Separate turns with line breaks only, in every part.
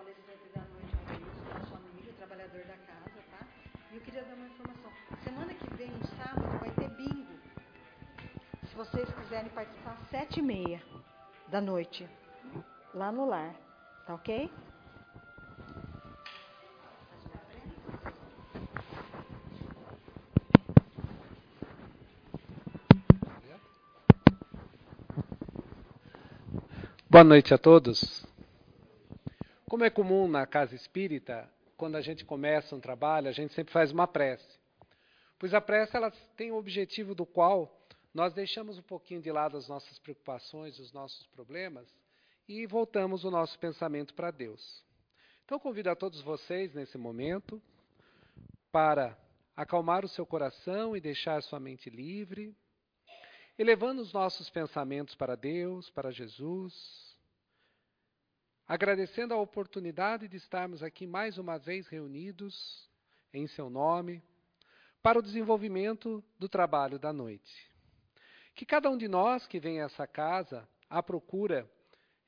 palestrante da noite é o Wilson, nosso amigo, trabalhador da casa, tá? E eu queria dar uma informação. Semana que vem, no sábado, vai ter bingo. Se vocês quiserem participar, sete e meia da noite, lá no lar, tá ok?
Boa noite a todos. Como é comum na casa espírita, quando a gente começa um trabalho, a gente sempre faz uma prece. Pois a prece ela tem o objetivo do qual nós deixamos um pouquinho de lado as nossas preocupações, os nossos problemas e voltamos o nosso pensamento para Deus. Então convido a todos vocês nesse momento para acalmar o seu coração e deixar sua mente livre, elevando os nossos pensamentos para Deus, para Jesus agradecendo a oportunidade de estarmos aqui mais uma vez reunidos em seu nome para o desenvolvimento do trabalho da noite. Que cada um de nós que vem a essa casa à procura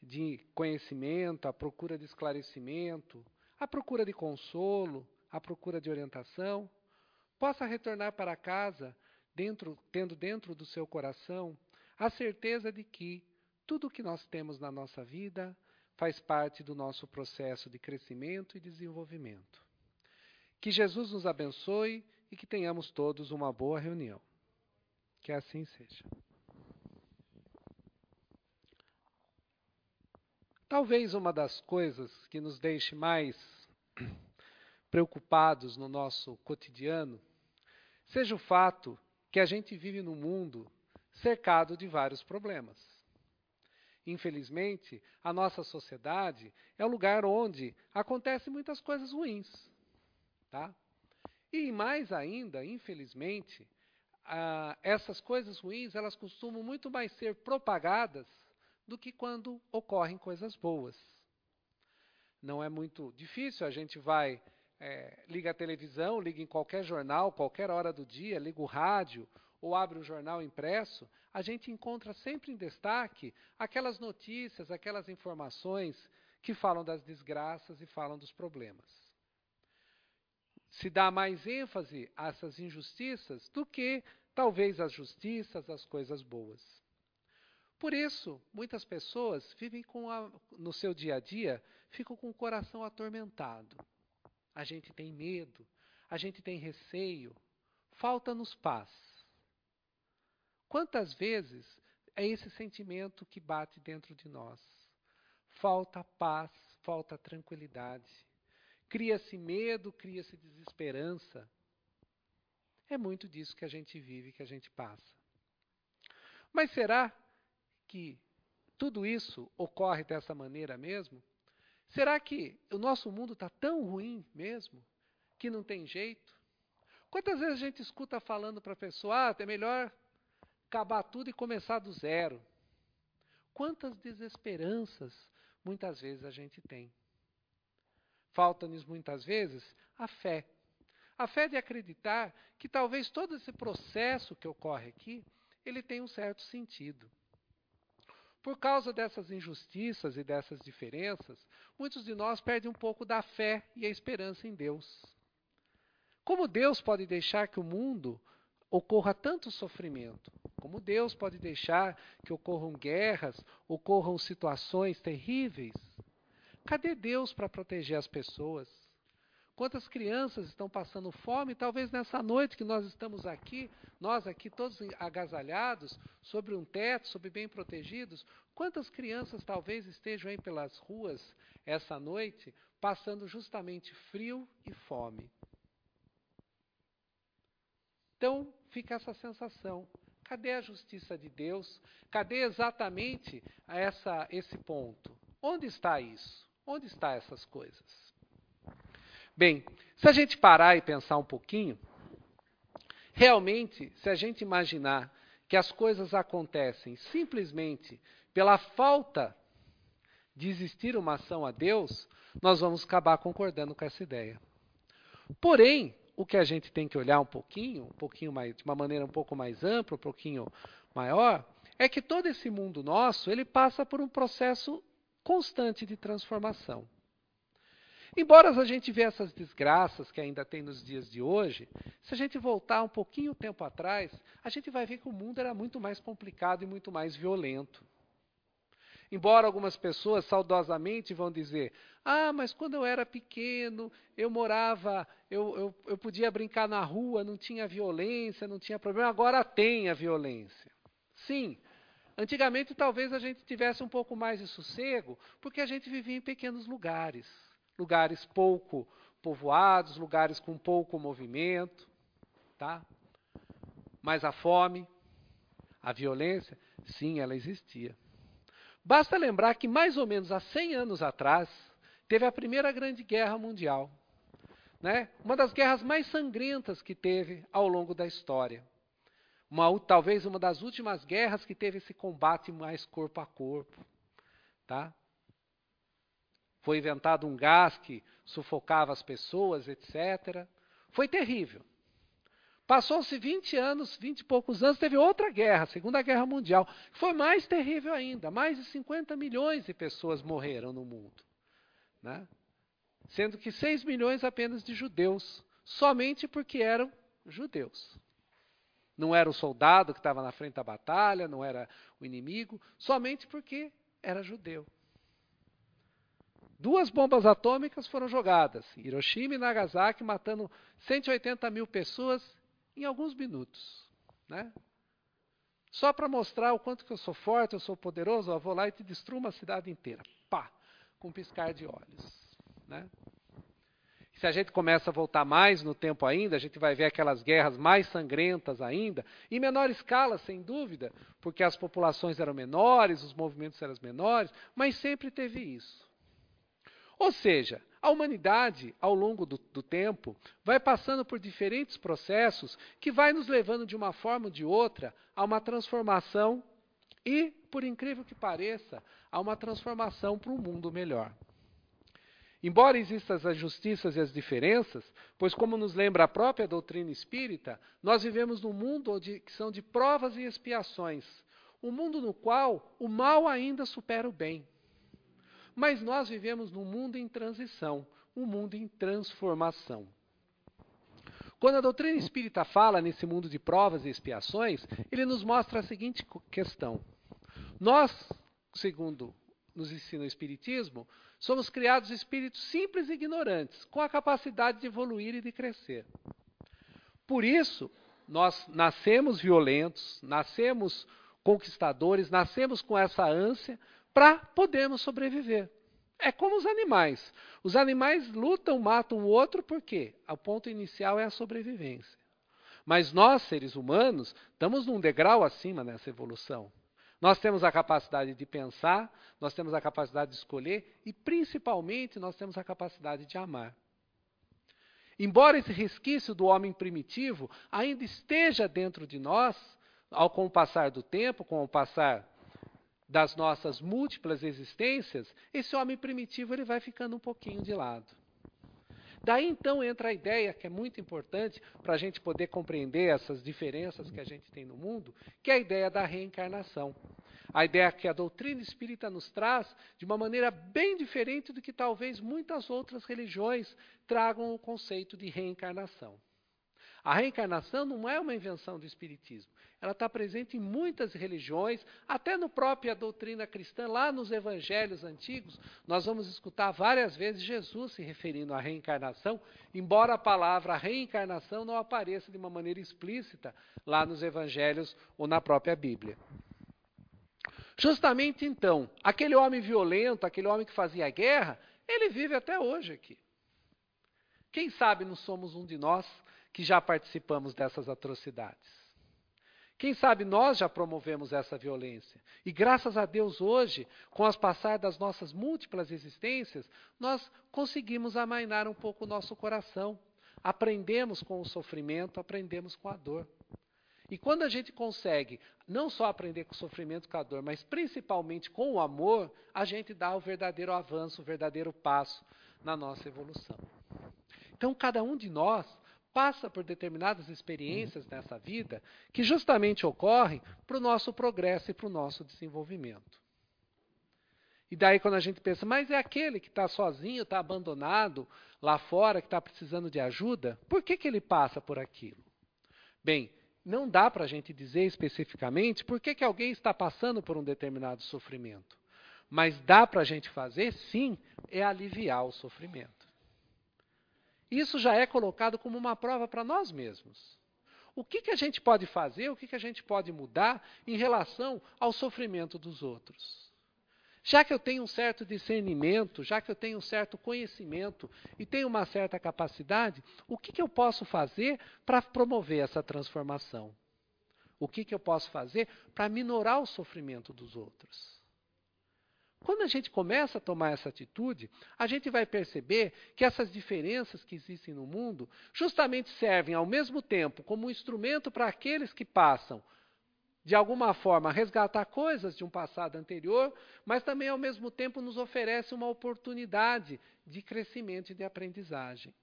de conhecimento, à procura de esclarecimento, à procura de consolo, à procura de orientação, possa retornar para casa dentro, tendo dentro do seu coração a certeza de que tudo o que nós temos na nossa vida faz parte do nosso processo de crescimento e desenvolvimento. Que Jesus nos abençoe e que tenhamos todos uma boa reunião. Que assim seja. Talvez uma das coisas que nos deixe mais preocupados no nosso cotidiano seja o fato que a gente vive num mundo cercado de vários problemas. Infelizmente, a nossa sociedade é um lugar onde acontecem muitas coisas ruins. Tá? E mais ainda, infelizmente, ah, essas coisas ruins elas costumam muito mais ser propagadas do que quando ocorrem coisas boas. Não é muito difícil, a gente vai, é, liga a televisão, liga em qualquer jornal, qualquer hora do dia, liga o rádio ou abre o jornal impresso, a gente encontra sempre em destaque aquelas notícias, aquelas informações que falam das desgraças e falam dos problemas. Se dá mais ênfase a essas injustiças do que talvez as justiças, as coisas boas. Por isso, muitas pessoas vivem a, no seu dia a dia, ficam com o coração atormentado. A gente tem medo, a gente tem receio, falta-nos paz. Quantas vezes é esse sentimento que bate dentro de nós? Falta paz, falta tranquilidade. Cria-se medo, cria-se desesperança. É muito disso que a gente vive, que a gente passa. Mas será que tudo isso ocorre dessa maneira mesmo? Será que o nosso mundo está tão ruim mesmo que não tem jeito? Quantas vezes a gente escuta falando para a pessoa, ah, é melhor acabar tudo e começar do zero. Quantas desesperanças muitas vezes a gente tem. Falta-nos muitas vezes a fé. A fé de acreditar que talvez todo esse processo que ocorre aqui, ele tem um certo sentido. Por causa dessas injustiças e dessas diferenças, muitos de nós perdem um pouco da fé e a esperança em Deus. Como Deus pode deixar que o mundo ocorra tanto sofrimento? Como Deus pode deixar que ocorram guerras, ocorram situações terríveis? Cadê Deus para proteger as pessoas? Quantas crianças estão passando fome? Talvez nessa noite que nós estamos aqui, nós aqui todos agasalhados, sobre um teto, sobre bem protegidos, quantas crianças talvez estejam aí pelas ruas essa noite, passando justamente frio e fome? Então fica essa sensação. Cadê a justiça de Deus? Cadê exatamente essa, esse ponto? Onde está isso? Onde estão essas coisas? Bem, se a gente parar e pensar um pouquinho, realmente, se a gente imaginar que as coisas acontecem simplesmente pela falta de existir uma ação a Deus, nós vamos acabar concordando com essa ideia. Porém, o que a gente tem que olhar um pouquinho, um pouquinho mais, de uma maneira um pouco mais ampla, um pouquinho maior, é que todo esse mundo nosso, ele passa por um processo constante de transformação. Embora a gente vê essas desgraças que ainda tem nos dias de hoje, se a gente voltar um pouquinho tempo atrás, a gente vai ver que o mundo era muito mais complicado e muito mais violento. Embora algumas pessoas saudosamente vão dizer: Ah, mas quando eu era pequeno, eu morava, eu, eu, eu podia brincar na rua, não tinha violência, não tinha problema, agora tem a violência. Sim, antigamente talvez a gente tivesse um pouco mais de sossego, porque a gente vivia em pequenos lugares lugares pouco povoados, lugares com pouco movimento, tá? Mas a fome, a violência, sim, ela existia. Basta lembrar que mais ou menos há 100 anos atrás teve a Primeira Grande Guerra Mundial, né? Uma das guerras mais sangrentas que teve ao longo da história. Uma, talvez uma das últimas guerras que teve esse combate mais corpo a corpo, tá? Foi inventado um gás que sufocava as pessoas, etc. Foi terrível. Passou-se 20 anos, 20 e poucos anos, teve outra guerra, a Segunda Guerra Mundial. Foi mais terrível ainda. Mais de 50 milhões de pessoas morreram no mundo. Né? Sendo que 6 milhões apenas de judeus, somente porque eram judeus. Não era o soldado que estava na frente da batalha, não era o inimigo, somente porque era judeu. Duas bombas atômicas foram jogadas, Hiroshima e Nagasaki, matando 180 mil pessoas em alguns minutos. Né? Só para mostrar o quanto que eu sou forte, eu sou poderoso, eu vou lá e te destruo uma cidade inteira. Pá! Com um piscar de olhos. Né? Se a gente começa a voltar mais no tempo ainda, a gente vai ver aquelas guerras mais sangrentas ainda, em menor escala, sem dúvida, porque as populações eram menores, os movimentos eram menores, mas sempre teve isso. Ou seja, a humanidade, ao longo do, do, tempo, vai passando por diferentes processos que vai nos levando de uma forma ou de outra a uma transformação e, por incrível que pareça, a uma transformação para um mundo melhor. Embora existam as injustiças e as diferenças, pois como nos lembra a própria doutrina espírita, nós vivemos num mundo onde, que são de provas e expiações, um mundo no qual o mal ainda supera o bem. Mas nós vivemos num mundo em transição, um mundo em transformação. Quando a doutrina espírita fala nesse mundo de provas e expiações, ele nos mostra a seguinte questão: Nós, segundo nos ensina o Espiritismo, somos criados espíritos simples e ignorantes, com a capacidade de evoluir e de crescer. Por isso, nós nascemos violentos, nascemos conquistadores, nascemos com essa ânsia, para podermos sobreviver. É como os animais. Os animais lutam, matam o outro porque o ponto inicial é a sobrevivência. Mas nós, seres humanos, estamos num degrau acima nessa evolução. Nós temos a capacidade de pensar, nós temos a capacidade de escolher e, principalmente, nós temos a capacidade de amar. Embora esse resquício do homem primitivo ainda esteja dentro de nós, ao com o passar do tempo, com o passar das nossas múltiplas existências, esse homem primitivo ele vai ficando um pouquinho de lado. Daí então entra a ideia que é muito importante para a gente poder compreender essas diferenças que a gente tem no mundo, que é a ideia da reencarnação. A ideia que a doutrina espírita nos traz de uma maneira bem diferente do que talvez muitas outras religiões tragam o conceito de reencarnação. A reencarnação não é uma invenção do Espiritismo. Ela está presente em muitas religiões, até no própria doutrina cristã, lá nos evangelhos antigos, nós vamos escutar várias vezes Jesus se referindo à reencarnação, embora a palavra reencarnação não apareça de uma maneira explícita lá nos evangelhos ou na própria Bíblia. Justamente então, aquele homem violento, aquele homem que fazia guerra, ele vive até hoje aqui. Quem sabe não somos um de nós que já participamos dessas atrocidades. Quem sabe nós já promovemos essa violência. E graças a Deus hoje, com as passar das nossas múltiplas existências, nós conseguimos amainar um pouco o nosso coração. Aprendemos com o sofrimento, aprendemos com a dor. E quando a gente consegue não só aprender com o sofrimento, com a dor, mas principalmente com o amor, a gente dá o verdadeiro avanço, o verdadeiro passo na nossa evolução. Então, cada um de nós passa por determinadas experiências nessa vida que justamente ocorrem para o nosso progresso e para o nosso desenvolvimento. E daí, quando a gente pensa, mas é aquele que está sozinho, está abandonado lá fora, que está precisando de ajuda, por que, que ele passa por aquilo? Bem, não dá para a gente dizer especificamente por que, que alguém está passando por um determinado sofrimento. Mas dá para a gente fazer, sim, é aliviar o sofrimento. Isso já é colocado como uma prova para nós mesmos. O que, que a gente pode fazer, o que, que a gente pode mudar em relação ao sofrimento dos outros? Já que eu tenho um certo discernimento, já que eu tenho um certo conhecimento e tenho uma certa capacidade, o que, que eu posso fazer para promover essa transformação? O que, que eu posso fazer para minorar o sofrimento dos outros? Quando a gente começa a tomar essa atitude, a gente vai perceber que essas diferenças que existem no mundo justamente servem ao mesmo tempo como um instrumento para aqueles que passam de alguma forma, resgatar coisas de um passado anterior, mas também, ao mesmo tempo, nos oferece uma oportunidade de crescimento e de aprendizagem.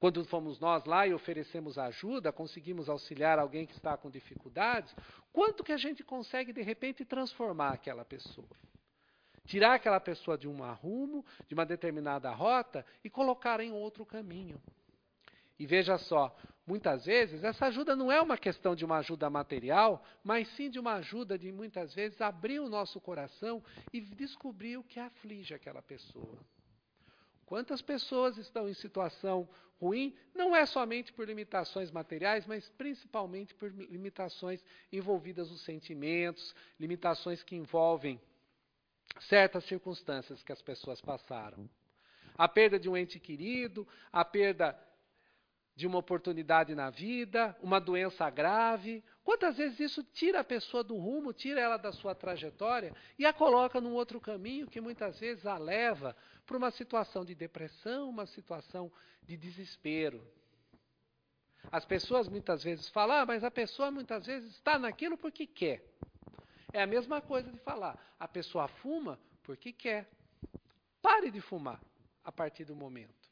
Quando fomos nós lá e oferecemos ajuda, conseguimos auxiliar alguém que está com dificuldades, quanto que a gente consegue, de repente, transformar aquela pessoa? Tirar aquela pessoa de um rumo, de uma determinada rota e colocar em outro caminho. E veja só, muitas vezes essa ajuda não é uma questão de uma ajuda material, mas sim de uma ajuda de muitas vezes abrir o nosso coração e descobrir o que aflige aquela pessoa. Quantas pessoas estão em situação ruim, não é somente por limitações materiais, mas principalmente por limitações envolvidas nos sentimentos, limitações que envolvem certas circunstâncias que as pessoas passaram. A perda de um ente querido, a perda de uma oportunidade na vida, uma doença grave. Quantas vezes isso tira a pessoa do rumo, tira ela da sua trajetória e a coloca num outro caminho que muitas vezes a leva para uma situação de depressão, uma situação de desespero. As pessoas muitas vezes falam, ah, mas a pessoa muitas vezes está naquilo porque quer. É a mesma coisa de falar, a pessoa fuma porque quer. Pare de fumar a partir do momento.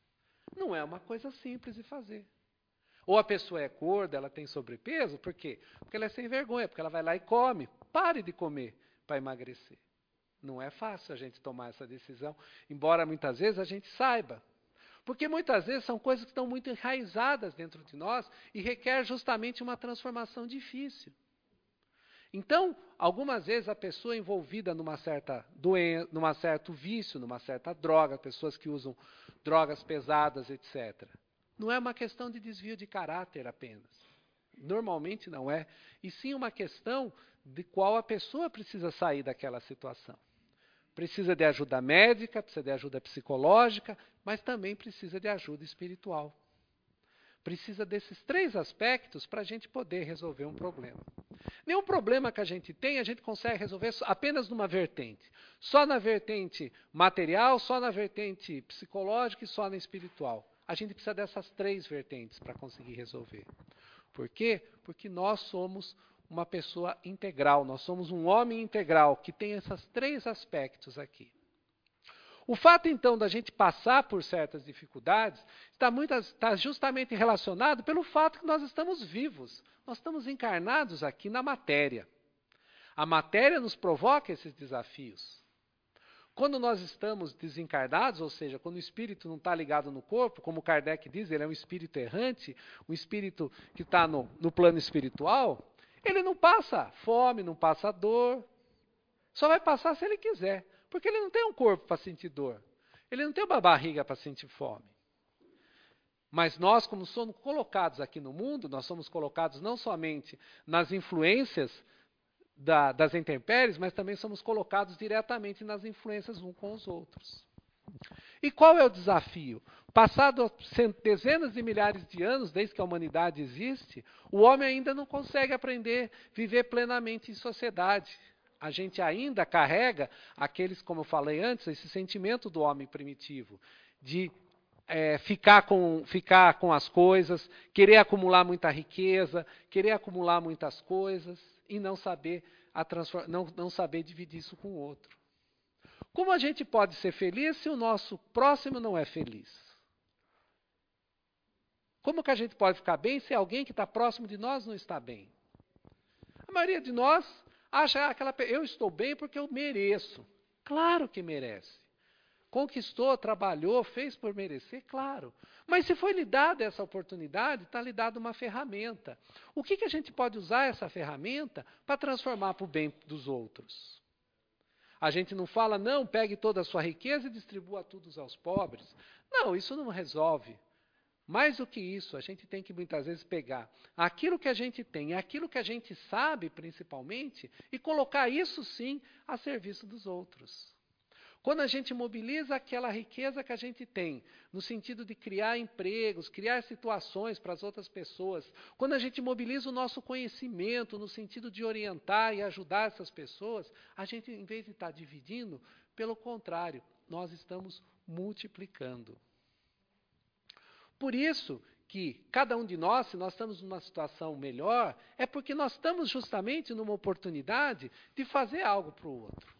Não é uma coisa simples de fazer. Ou a pessoa é gorda, ela tem sobrepeso, por quê? Porque ela é sem vergonha, porque ela vai lá e come. Pare de comer para emagrecer. Não é fácil a gente tomar essa decisão, embora muitas vezes a gente saiba. Porque muitas vezes são coisas que estão muito enraizadas dentro de nós e requer justamente uma transformação difícil. Então, algumas vezes a pessoa envolvida numa certa doença, numa certo vício, numa certa droga, pessoas que usam drogas pesadas, etc. Não é uma questão de desvio de caráter apenas. Normalmente não é, e sim uma questão de qual a pessoa precisa sair daquela situação. Precisa de ajuda médica, precisa de ajuda psicológica, mas também precisa de ajuda espiritual. Precisa desses três aspectos para a gente poder resolver um problema. Nenhum problema que a gente tem, a gente consegue resolver apenas numa vertente. Só na vertente material, só na vertente psicológica e só na espiritual. A gente precisa dessas três vertentes para conseguir resolver. Por quê? Porque nós somos uma pessoa integral, nós somos um homem integral que tem esses três aspectos aqui. O fato, então, da gente passar por certas dificuldades está, muito, está justamente relacionado pelo fato que nós estamos vivos. Nós estamos encarnados aqui na matéria. A matéria nos provoca esses desafios. Quando nós estamos desencarnados, ou seja, quando o espírito não está ligado no corpo, como Kardec diz, ele é um espírito errante, um espírito que está no, no plano espiritual, ele não passa fome, não passa dor. Só vai passar se ele quiser. Porque ele não tem um corpo para sentir dor. Ele não tem uma barriga para sentir fome. Mas nós, como somos colocados aqui no mundo, nós somos colocados não somente nas influências da, das intempéries, mas também somos colocados diretamente nas influências uns com os outros. E qual é o desafio? Passado dezenas de milhares de anos, desde que a humanidade existe, o homem ainda não consegue aprender a viver plenamente em sociedade a gente ainda carrega aqueles, como eu falei antes, esse sentimento do homem primitivo, de é, ficar, com, ficar com as coisas, querer acumular muita riqueza, querer acumular muitas coisas e não saber, a não, não saber dividir isso com o outro. Como a gente pode ser feliz se o nosso próximo não é feliz? Como que a gente pode ficar bem se alguém que está próximo de nós não está bem? A maioria de nós acha aquela eu estou bem porque eu mereço. Claro que merece. Conquistou, trabalhou, fez por merecer, claro. Mas se foi lhe dada essa oportunidade, está lhe dada uma ferramenta. O que, que a gente pode usar essa ferramenta para transformar para o bem dos outros? A gente não fala, não, pegue toda a sua riqueza e distribua tudo aos pobres. Não, isso não resolve. Mais do que isso, a gente tem que muitas vezes pegar aquilo que a gente tem, aquilo que a gente sabe principalmente, e colocar isso sim a serviço dos outros. Quando a gente mobiliza aquela riqueza que a gente tem, no sentido de criar empregos, criar situações para as outras pessoas, quando a gente mobiliza o nosso conhecimento no sentido de orientar e ajudar essas pessoas, a gente, em vez de estar dividindo, pelo contrário, nós estamos multiplicando. Por isso que cada um de nós, se nós estamos numa situação melhor, é porque nós estamos justamente numa oportunidade de fazer algo para o outro.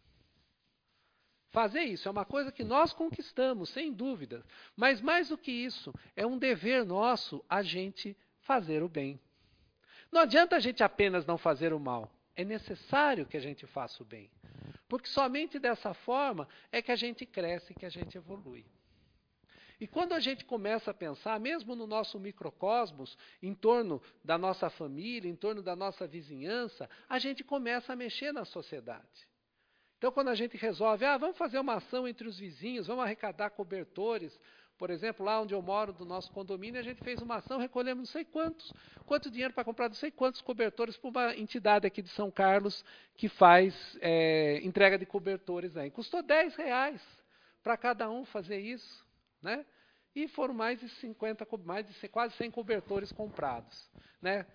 Fazer isso é uma coisa que nós conquistamos, sem dúvida. Mas mais do que isso, é um dever nosso a gente fazer o bem. Não adianta a gente apenas não fazer o mal. É necessário que a gente faça o bem. Porque somente dessa forma é que a gente cresce, que a gente evolui. E quando a gente começa a pensar, mesmo no nosso microcosmos, em torno da nossa família, em torno da nossa vizinhança, a gente começa a mexer na sociedade. Então, quando a gente resolve, ah, vamos fazer uma ação entre os vizinhos, vamos arrecadar cobertores. Por exemplo, lá onde eu moro, do nosso condomínio, a gente fez uma ação, recolhemos não sei quantos, quanto dinheiro para comprar não sei quantos cobertores para uma entidade aqui de São Carlos que faz é, entrega de cobertores aí. Custou 10 reais para cada um fazer isso. Né? E foram mais de 50, mais de quase 100 cobertores comprados. Né?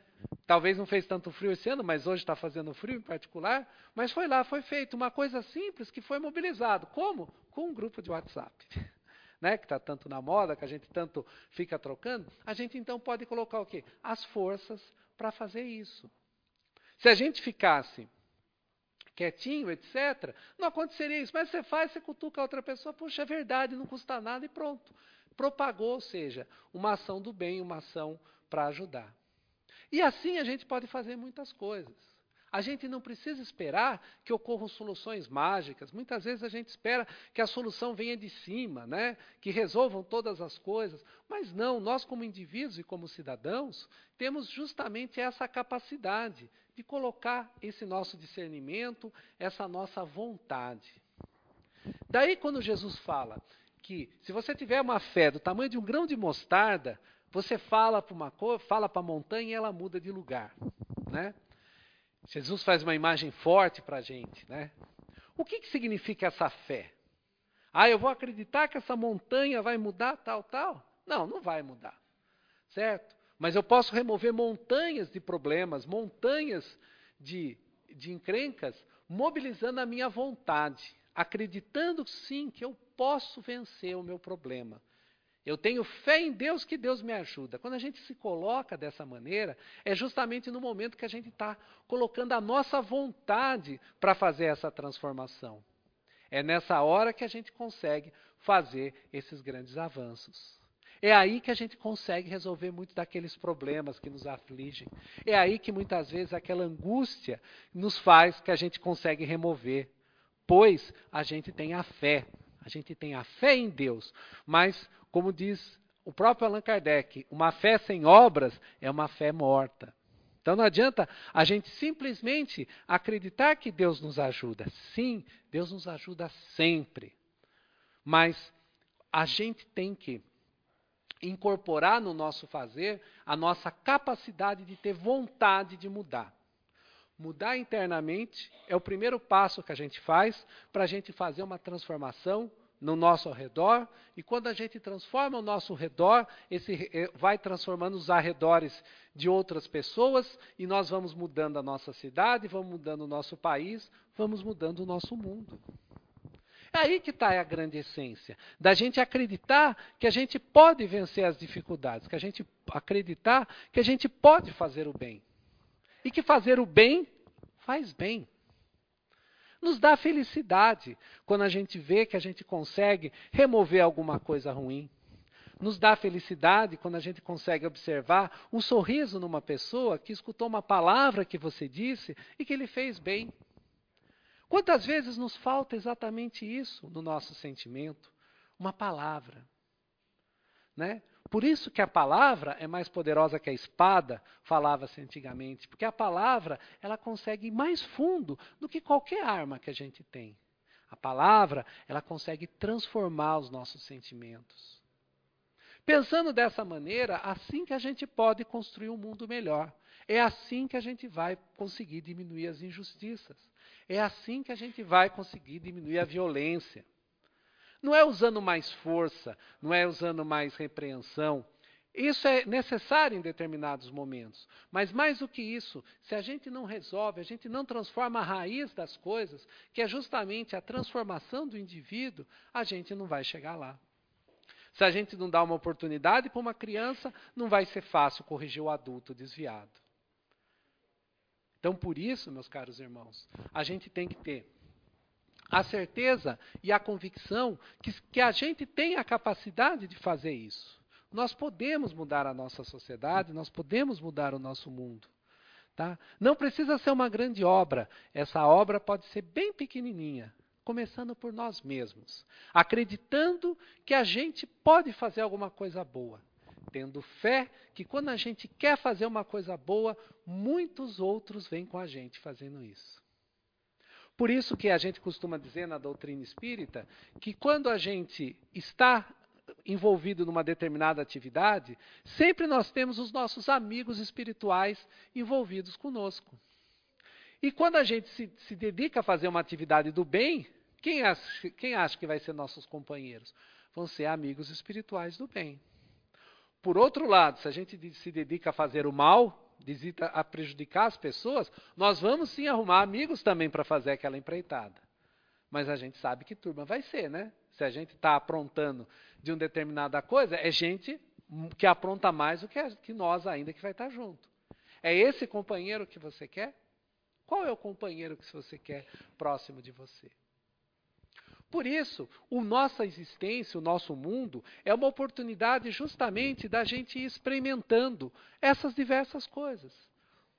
Talvez não fez tanto frio esse ano, mas hoje está fazendo frio em particular. Mas foi lá, foi feito uma coisa simples que foi mobilizado. Como? Com um grupo de WhatsApp. Né, que está tanto na moda, que a gente tanto fica trocando, a gente então pode colocar o quê? As forças para fazer isso. Se a gente ficasse quietinho, etc., não aconteceria isso. Mas você faz, você cutuca a outra pessoa, puxa, é verdade, não custa nada e pronto. Propagou, ou seja, uma ação do bem, uma ação para ajudar. E assim a gente pode fazer muitas coisas. A gente não precisa esperar que ocorram soluções mágicas. Muitas vezes a gente espera que a solução venha de cima, né? que resolvam todas as coisas. Mas não, nós, como indivíduos e como cidadãos, temos justamente essa capacidade de colocar esse nosso discernimento, essa nossa vontade. Daí, quando Jesus fala que se você tiver uma fé do tamanho de um grão de mostarda, você fala para uma fala para a montanha e ela muda de lugar, né? Jesus faz uma imagem forte para a gente, né? O que, que significa essa fé? Ah, eu vou acreditar que essa montanha vai mudar, tal, tal? Não, não vai mudar, certo? Mas eu posso remover montanhas de problemas, montanhas de, de encrencas, mobilizando a minha vontade, acreditando sim que eu posso vencer o meu problema. Eu tenho fé em Deus que Deus me ajuda. Quando a gente se coloca dessa maneira, é justamente no momento que a gente está colocando a nossa vontade para fazer essa transformação. É nessa hora que a gente consegue fazer esses grandes avanços. É aí que a gente consegue resolver muitos daqueles problemas que nos afligem. É aí que muitas vezes aquela angústia nos faz que a gente consegue remover. Pois a gente tem a fé. A gente tem a fé em Deus. Mas, como diz o próprio Allan Kardec, uma fé sem obras é uma fé morta. Então não adianta a gente simplesmente acreditar que Deus nos ajuda. Sim, Deus nos ajuda sempre. Mas a gente tem que incorporar no nosso fazer a nossa capacidade de ter vontade de mudar. Mudar internamente é o primeiro passo que a gente faz para a gente fazer uma transformação no nosso redor, e quando a gente transforma o nosso redor, esse eh, vai transformando os arredores de outras pessoas, e nós vamos mudando a nossa cidade, vamos mudando o nosso país, vamos mudando o nosso mundo. É aí que está a grande essência. Da gente acreditar que a gente pode vencer as dificuldades, que a gente acreditar que a gente pode fazer o bem. E que fazer o bem faz bem. Nos dá felicidade quando a gente vê que a gente consegue remover alguma coisa ruim. Nos dá felicidade quando a gente consegue observar um sorriso numa pessoa que escutou uma palavra que você disse e que lhe fez bem. Quantas vezes nos falta exatamente isso no nosso sentimento? Uma palavra. Né? Por isso que a palavra é mais poderosa que a espada, falava-se antigamente, porque a palavra ela consegue ir mais fundo do que qualquer arma que a gente tem. A palavra, ela consegue transformar os nossos sentimentos. Pensando dessa maneira, assim que a gente pode construir um mundo melhor. É assim que a gente vai conseguir diminuir as injustiças. É assim que a gente vai conseguir diminuir a violência. Não é usando mais força, não é usando mais repreensão. Isso é necessário em determinados momentos. Mas mais do que isso, se a gente não resolve, a gente não transforma a raiz das coisas, que é justamente a transformação do indivíduo, a gente não vai chegar lá. Se a gente não dá uma oportunidade para uma criança, não vai ser fácil corrigir o adulto desviado. Então, por isso, meus caros irmãos, a gente tem que ter a certeza e a convicção que, que a gente tem a capacidade de fazer isso. Nós podemos mudar a nossa sociedade, nós podemos mudar o nosso mundo. Tá? Não precisa ser uma grande obra, essa obra pode ser bem pequenininha, começando por nós mesmos, acreditando que a gente pode fazer alguma coisa boa, tendo fé que quando a gente quer fazer uma coisa boa, muitos outros vêm com a gente fazendo isso. Por isso que a gente costuma dizer na doutrina espírita que quando a gente está envolvido numa determinada atividade, sempre nós temos os nossos amigos espirituais envolvidos conosco. E quando a gente se, se dedica a fazer uma atividade do bem, quem acha, quem acha que vai ser nossos companheiros? Vão ser amigos espirituais do bem. Por outro lado, se a gente se dedica a fazer o mal, visita a prejudicar as pessoas, nós vamos sim arrumar amigos também para fazer aquela empreitada. Mas a gente sabe que turma vai ser, né? Se a gente está aprontando de uma determinada coisa, é gente que apronta mais do que, que nós ainda que vai estar tá junto. É esse companheiro que você quer? Qual é o companheiro que você quer próximo de você? Por isso, a nossa existência, o nosso mundo, é uma oportunidade justamente da gente ir experimentando essas diversas coisas.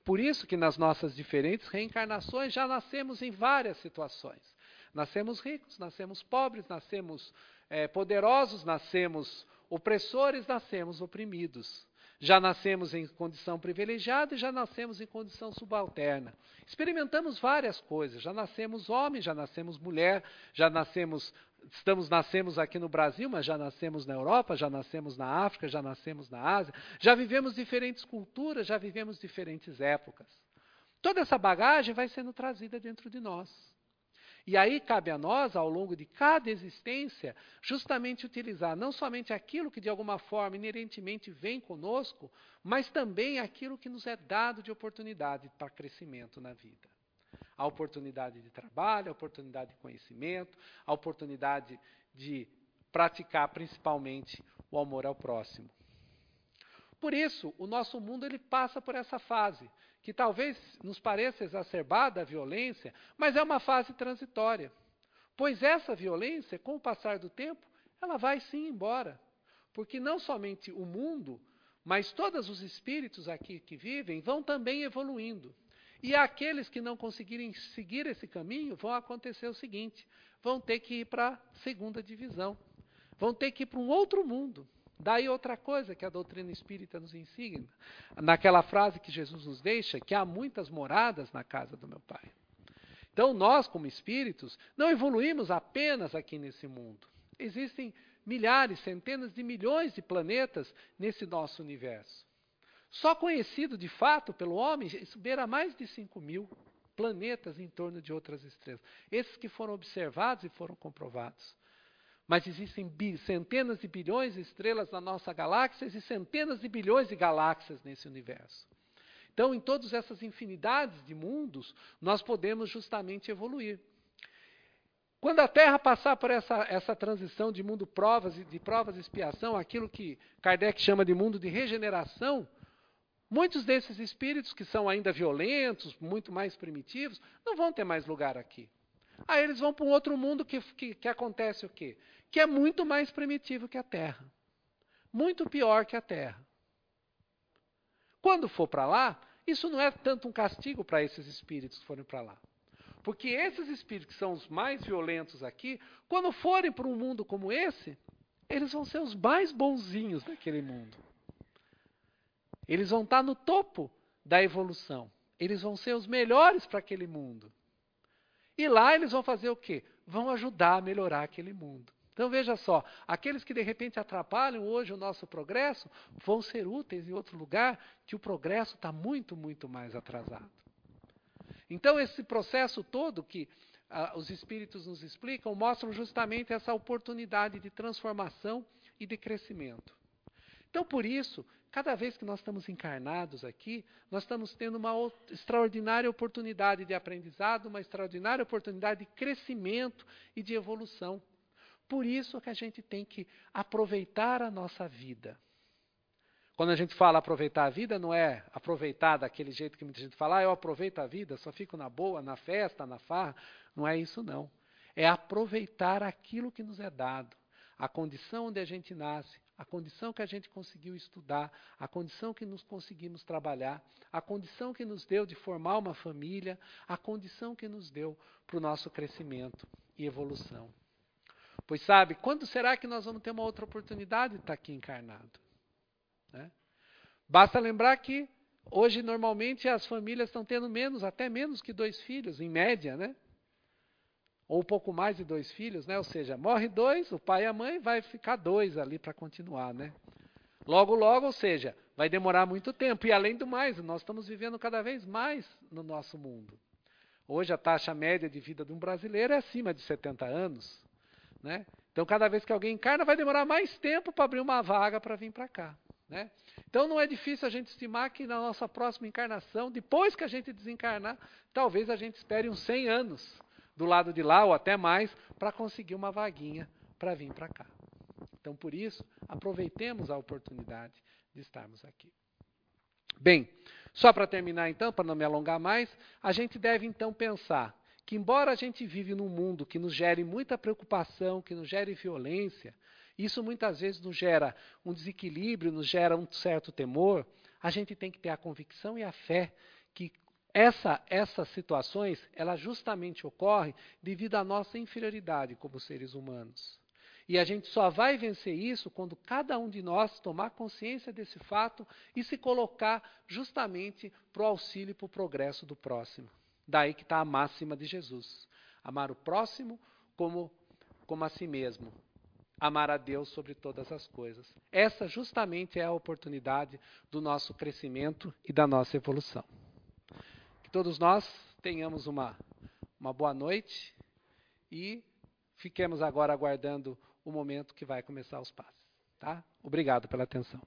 Por isso que nas nossas diferentes reencarnações já nascemos em várias situações. Nascemos ricos, nascemos pobres, nascemos é, poderosos, nascemos opressores, nascemos oprimidos. Já nascemos em condição privilegiada e já nascemos em condição subalterna. Experimentamos várias coisas. Já nascemos homem, já nascemos mulher, já nascemos, estamos nascemos aqui no Brasil, mas já nascemos na Europa, já nascemos na África, já nascemos na Ásia. Já vivemos diferentes culturas, já vivemos diferentes épocas. Toda essa bagagem vai sendo trazida dentro de nós. E aí cabe a nós, ao longo de cada existência, justamente utilizar não somente aquilo que de alguma forma inerentemente vem conosco, mas também aquilo que nos é dado de oportunidade para crescimento na vida. A oportunidade de trabalho, a oportunidade de conhecimento, a oportunidade de praticar principalmente o amor ao próximo. Por isso, o nosso mundo ele passa por essa fase que talvez nos pareça exacerbada a violência, mas é uma fase transitória. Pois essa violência, com o passar do tempo, ela vai sim embora. Porque não somente o mundo, mas todos os espíritos aqui que vivem vão também evoluindo. E aqueles que não conseguirem seguir esse caminho, vão acontecer o seguinte: vão ter que ir para a segunda divisão. Vão ter que ir para um outro mundo. Daí outra coisa que a doutrina espírita nos ensina, naquela frase que Jesus nos deixa, que há muitas moradas na casa do meu Pai. Então nós, como espíritos, não evoluímos apenas aqui nesse mundo. Existem milhares, centenas de milhões de planetas nesse nosso universo. Só conhecido de fato pelo homem, beira mais de 5 mil planetas em torno de outras estrelas. Esses que foram observados e foram comprovados. Mas existem centenas de bilhões de estrelas na nossa galáxia e centenas de bilhões de galáxias nesse universo. Então, em todas essas infinidades de mundos, nós podemos justamente evoluir. Quando a Terra passar por essa, essa transição de mundo provas e de provas e expiação, aquilo que Kardec chama de mundo de regeneração, muitos desses espíritos que são ainda violentos, muito mais primitivos, não vão ter mais lugar aqui. Aí eles vão para um outro mundo que, que, que acontece o quê? Que é muito mais primitivo que a Terra. Muito pior que a Terra. Quando for para lá, isso não é tanto um castigo para esses espíritos que forem para lá. Porque esses espíritos que são os mais violentos aqui, quando forem para um mundo como esse, eles vão ser os mais bonzinhos daquele mundo. Eles vão estar no topo da evolução. Eles vão ser os melhores para aquele mundo. E lá eles vão fazer o quê? Vão ajudar a melhorar aquele mundo. Então veja só, aqueles que de repente atrapalham hoje o nosso progresso vão ser úteis em outro lugar que o progresso está muito, muito mais atrasado. Então, esse processo todo que ah, os espíritos nos explicam mostram justamente essa oportunidade de transformação e de crescimento. Então, por isso, cada vez que nós estamos encarnados aqui, nós estamos tendo uma extraordinária oportunidade de aprendizado, uma extraordinária oportunidade de crescimento e de evolução. Por isso que a gente tem que aproveitar a nossa vida. Quando a gente fala aproveitar a vida, não é aproveitar daquele jeito que muita gente fala, ah, eu aproveito a vida, só fico na boa, na festa, na farra. Não é isso, não. É aproveitar aquilo que nos é dado, a condição onde a gente nasce, a condição que a gente conseguiu estudar, a condição que nos conseguimos trabalhar, a condição que nos deu de formar uma família, a condição que nos deu para o nosso crescimento e evolução. Pois sabe, quando será que nós vamos ter uma outra oportunidade de estar aqui encarnado? Né? Basta lembrar que hoje normalmente as famílias estão tendo menos, até menos que dois filhos, em média, né? Ou um pouco mais de dois filhos, né? Ou seja, morre dois, o pai e a mãe vai ficar dois ali para continuar, né? Logo, logo, ou seja, vai demorar muito tempo. E além do mais, nós estamos vivendo cada vez mais no nosso mundo. Hoje a taxa média de vida de um brasileiro é acima de 70 anos. Né? Então, cada vez que alguém encarna, vai demorar mais tempo para abrir uma vaga para vir para cá. Né? Então não é difícil a gente estimar que na nossa próxima encarnação, depois que a gente desencarnar, talvez a gente espere uns 100 anos do lado de lá ou até mais para conseguir uma vaguinha para vir para cá. Então por isso, aproveitemos a oportunidade de estarmos aqui. Bem, só para terminar então, para não me alongar mais, a gente deve então pensar que embora a gente vive num mundo que nos gere muita preocupação, que nos gere violência, isso muitas vezes nos gera um desequilíbrio, nos gera um certo temor. A gente tem que ter a convicção e a fé que essa, essas situações, elas justamente ocorrem devido à nossa inferioridade como seres humanos. E a gente só vai vencer isso quando cada um de nós tomar consciência desse fato e se colocar justamente para o auxílio e para o progresso do próximo. Daí que está a máxima de Jesus: amar o próximo como, como a si mesmo amar a Deus sobre todas as coisas. Essa justamente é a oportunidade do nosso crescimento e da nossa evolução. Que todos nós tenhamos uma, uma boa noite e fiquemos agora aguardando o momento que vai começar os passos. Tá? Obrigado pela atenção.